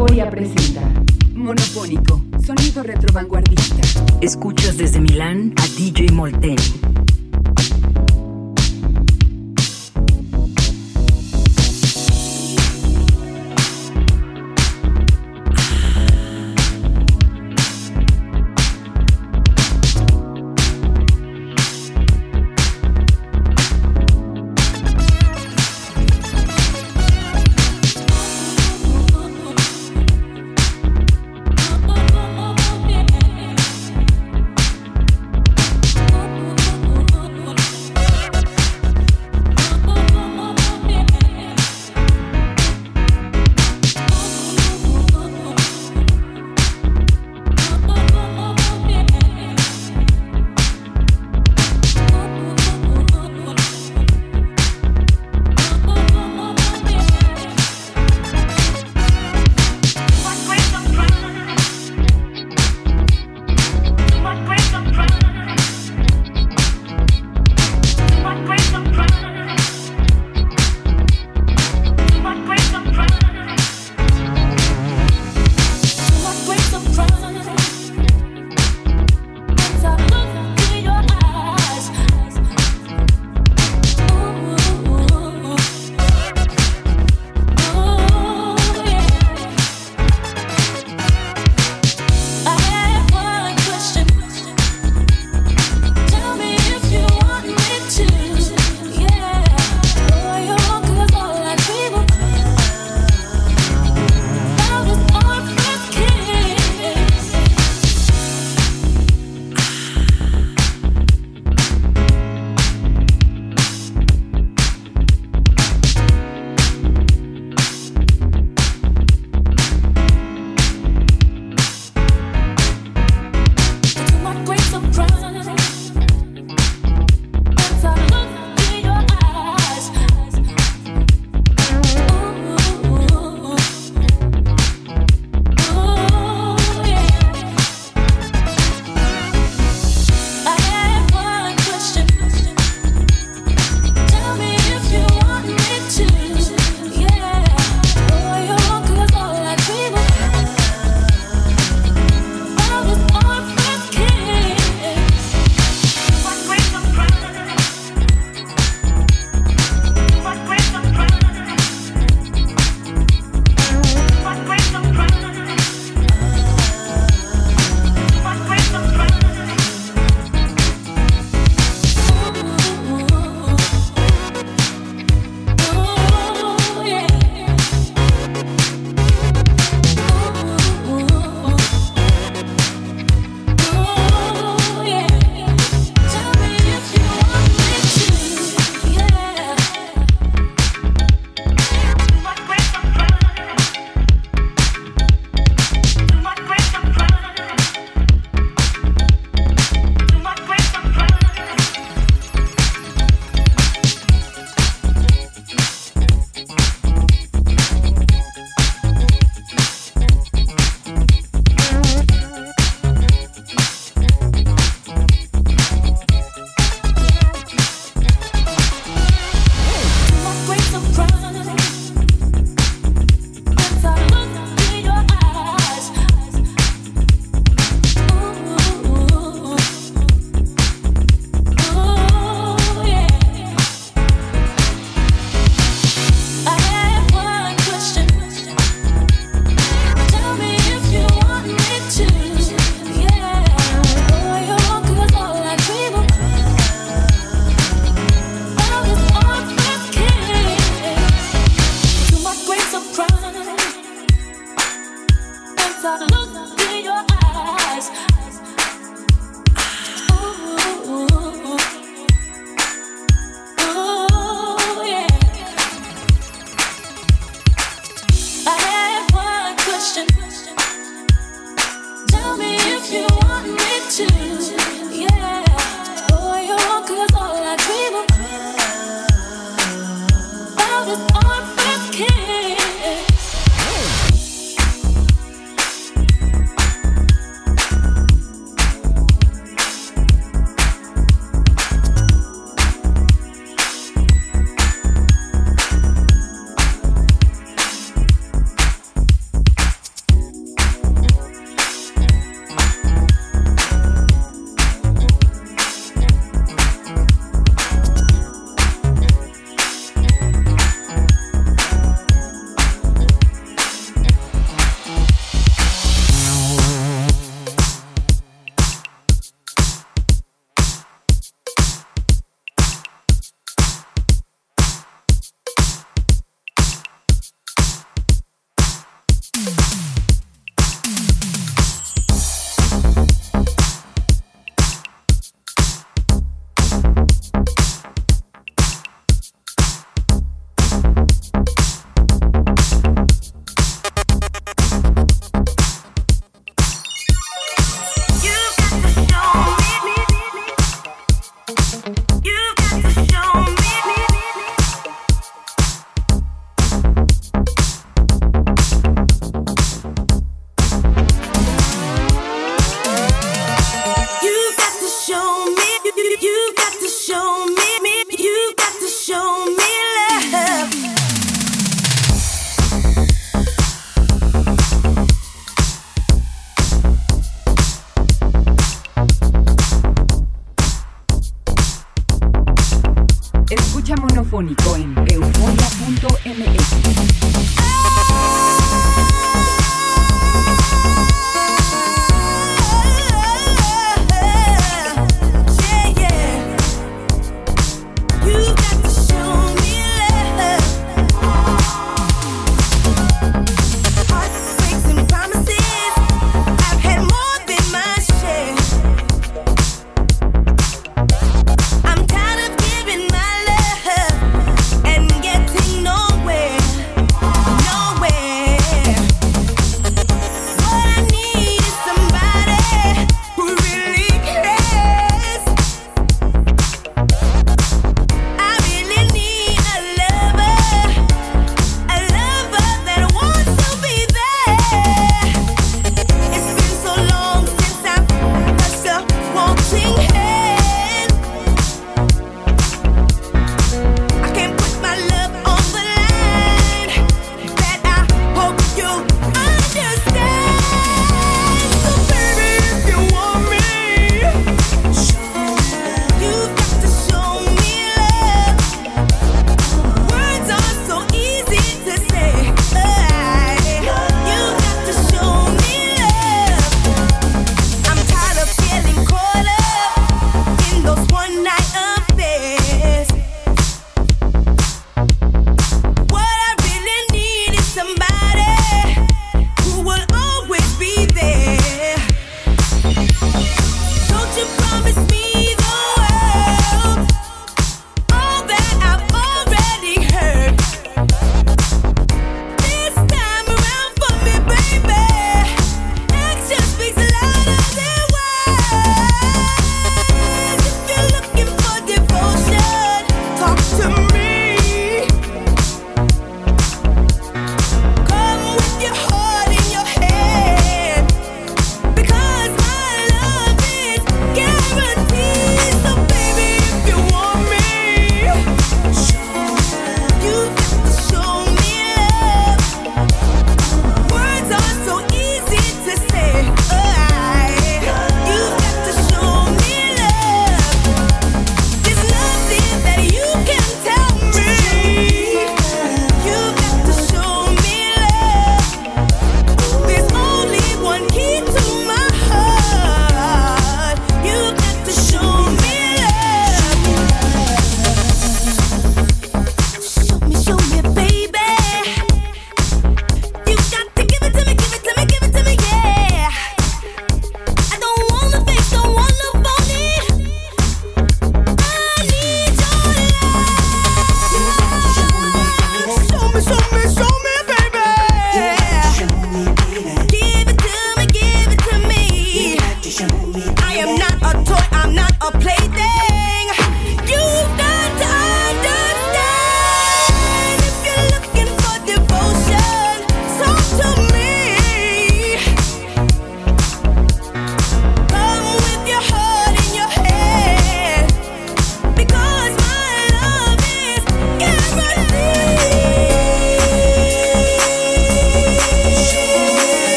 Euforia presenta Monofónico, sonido retrovanguardista. Escuchas desde Milán a DJ Molten.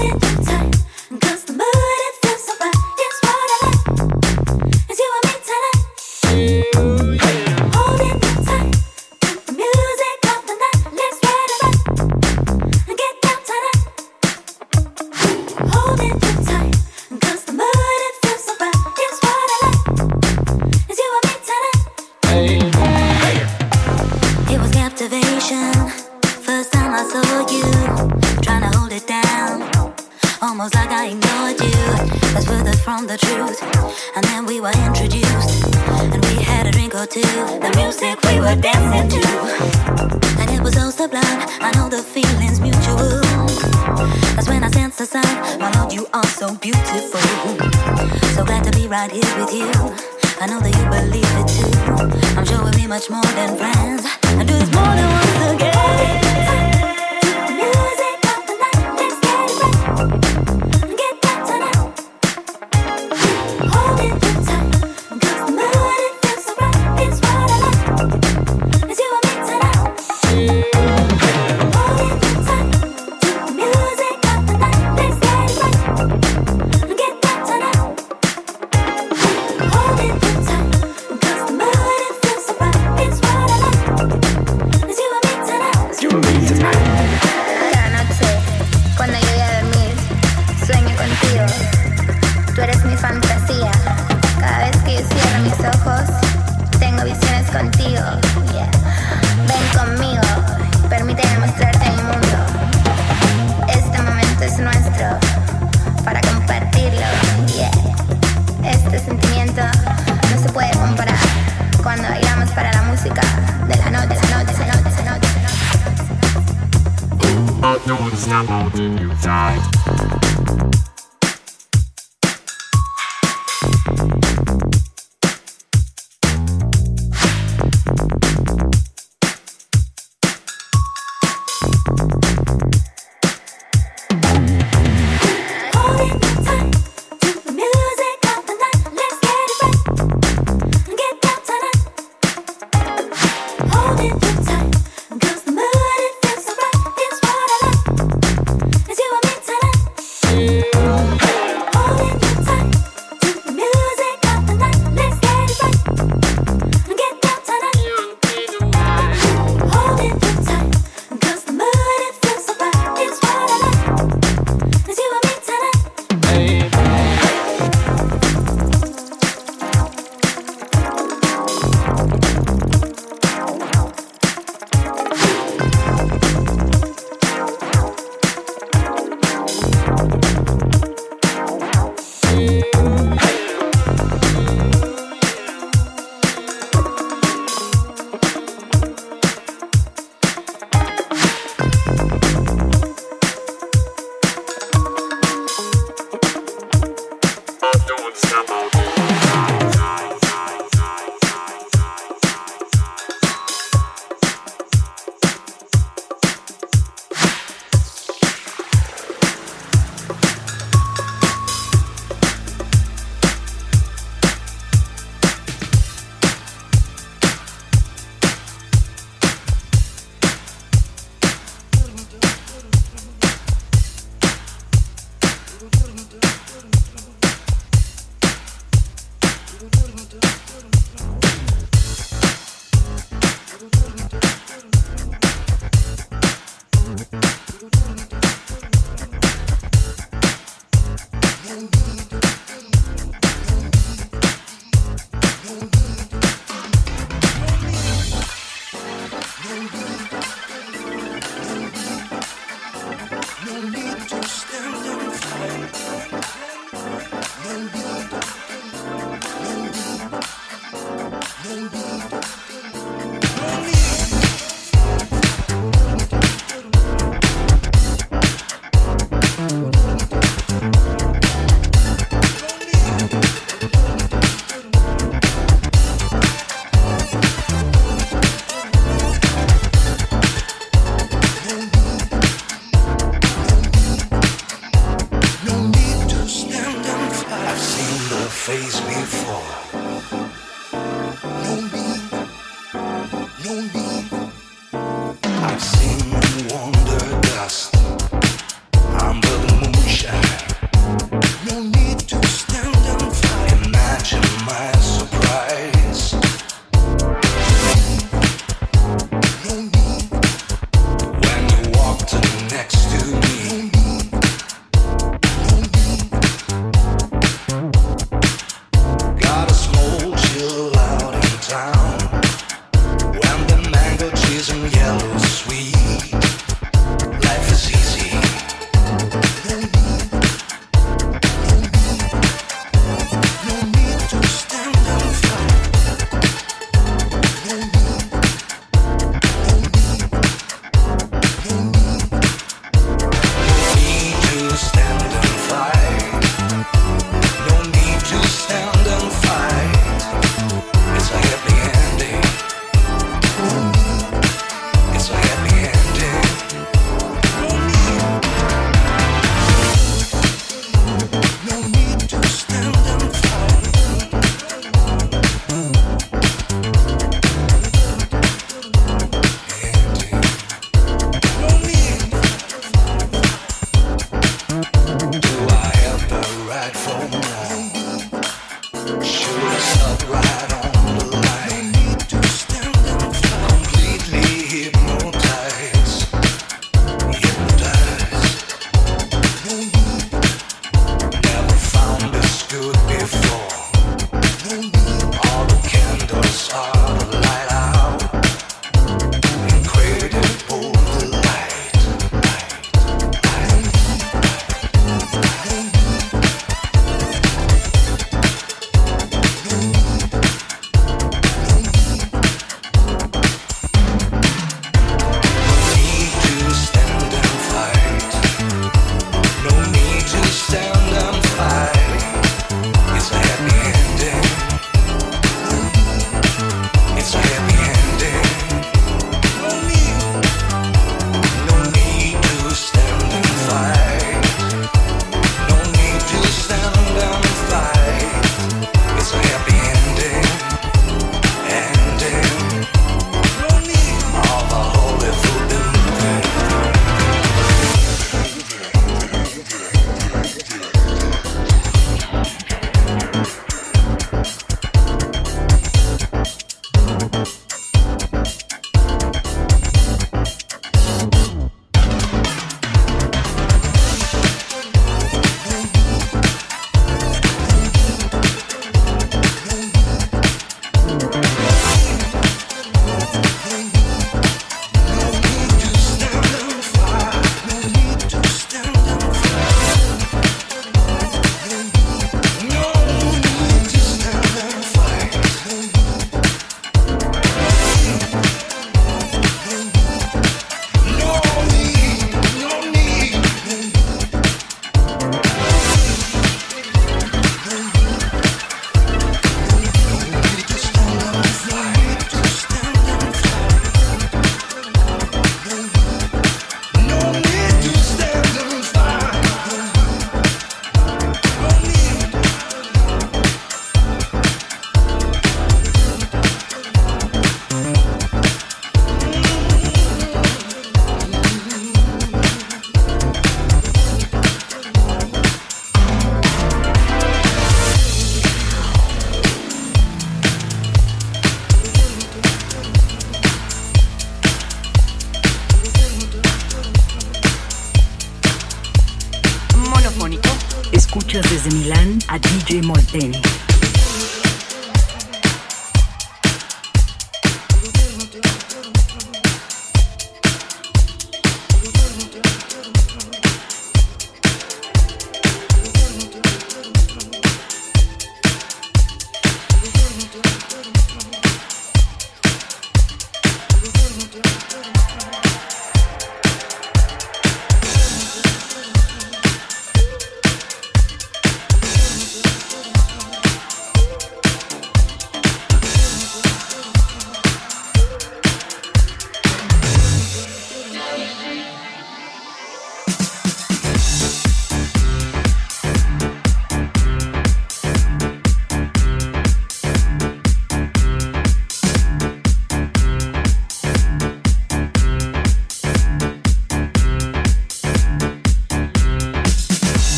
It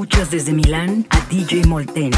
Escuchas desde Milán a DJ Molten.